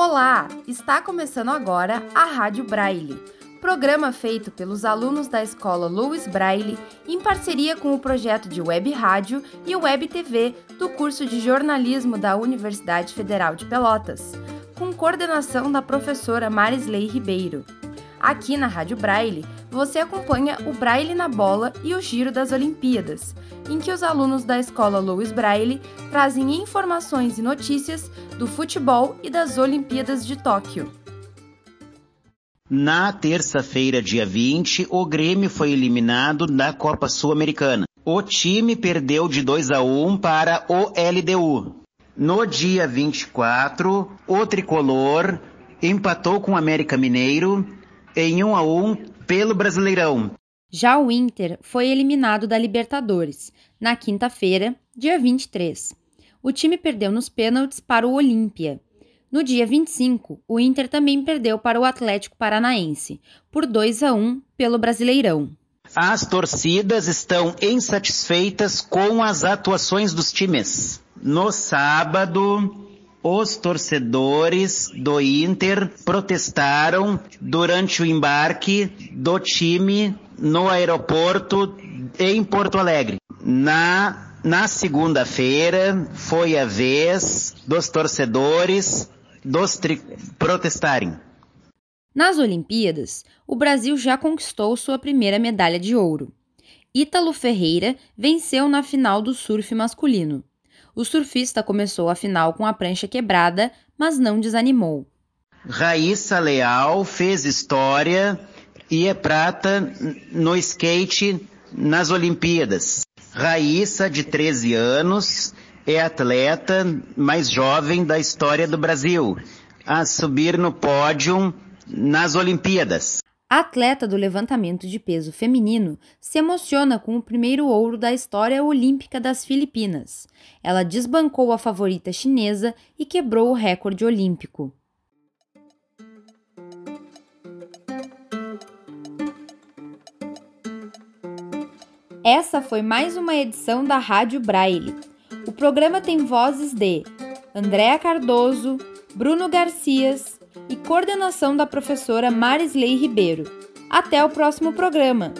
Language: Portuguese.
Olá! Está começando agora a Rádio Braille, programa feito pelos alunos da escola Louis Braille em parceria com o projeto de Web Rádio e Web TV do curso de jornalismo da Universidade Federal de Pelotas, com coordenação da professora Marisley Ribeiro. Aqui na Rádio Braille, você acompanha o Braille na Bola e o Giro das Olimpíadas, em que os alunos da escola Louis Braille trazem informações e notícias do futebol e das Olimpíadas de Tóquio. Na terça-feira, dia 20, o Grêmio foi eliminado da Copa Sul-Americana. O time perdeu de 2 a 1 para o LDU. No dia 24, o tricolor empatou com o América Mineiro em 1 a 1 pelo Brasileirão. Já o Inter foi eliminado da Libertadores na quinta-feira, dia 23. O time perdeu nos pênaltis para o Olímpia. No dia 25, o Inter também perdeu para o Atlético Paranaense, por 2 a 1 pelo Brasileirão. As torcidas estão insatisfeitas com as atuações dos times. No sábado, os torcedores do Inter protestaram durante o embarque do time no aeroporto em Porto Alegre. Na, na segunda-feira foi a vez dos torcedores dos protestarem. Nas Olimpíadas, o Brasil já conquistou sua primeira medalha de ouro. Ítalo Ferreira venceu na final do surf masculino. O surfista começou a final com a prancha quebrada, mas não desanimou. Raíssa Leal fez história e é prata no skate nas Olimpíadas. Raíssa, de 13 anos, é atleta mais jovem da história do Brasil a subir no pódio nas Olimpíadas. A atleta do levantamento de peso feminino se emociona com o primeiro ouro da história olímpica das Filipinas. Ela desbancou a favorita chinesa e quebrou o recorde olímpico. Essa foi mais uma edição da Rádio Braille. O programa tem vozes de Andréa Cardoso, Bruno Garcias, coordenação da professora Marisley Ribeiro. Até o próximo programa!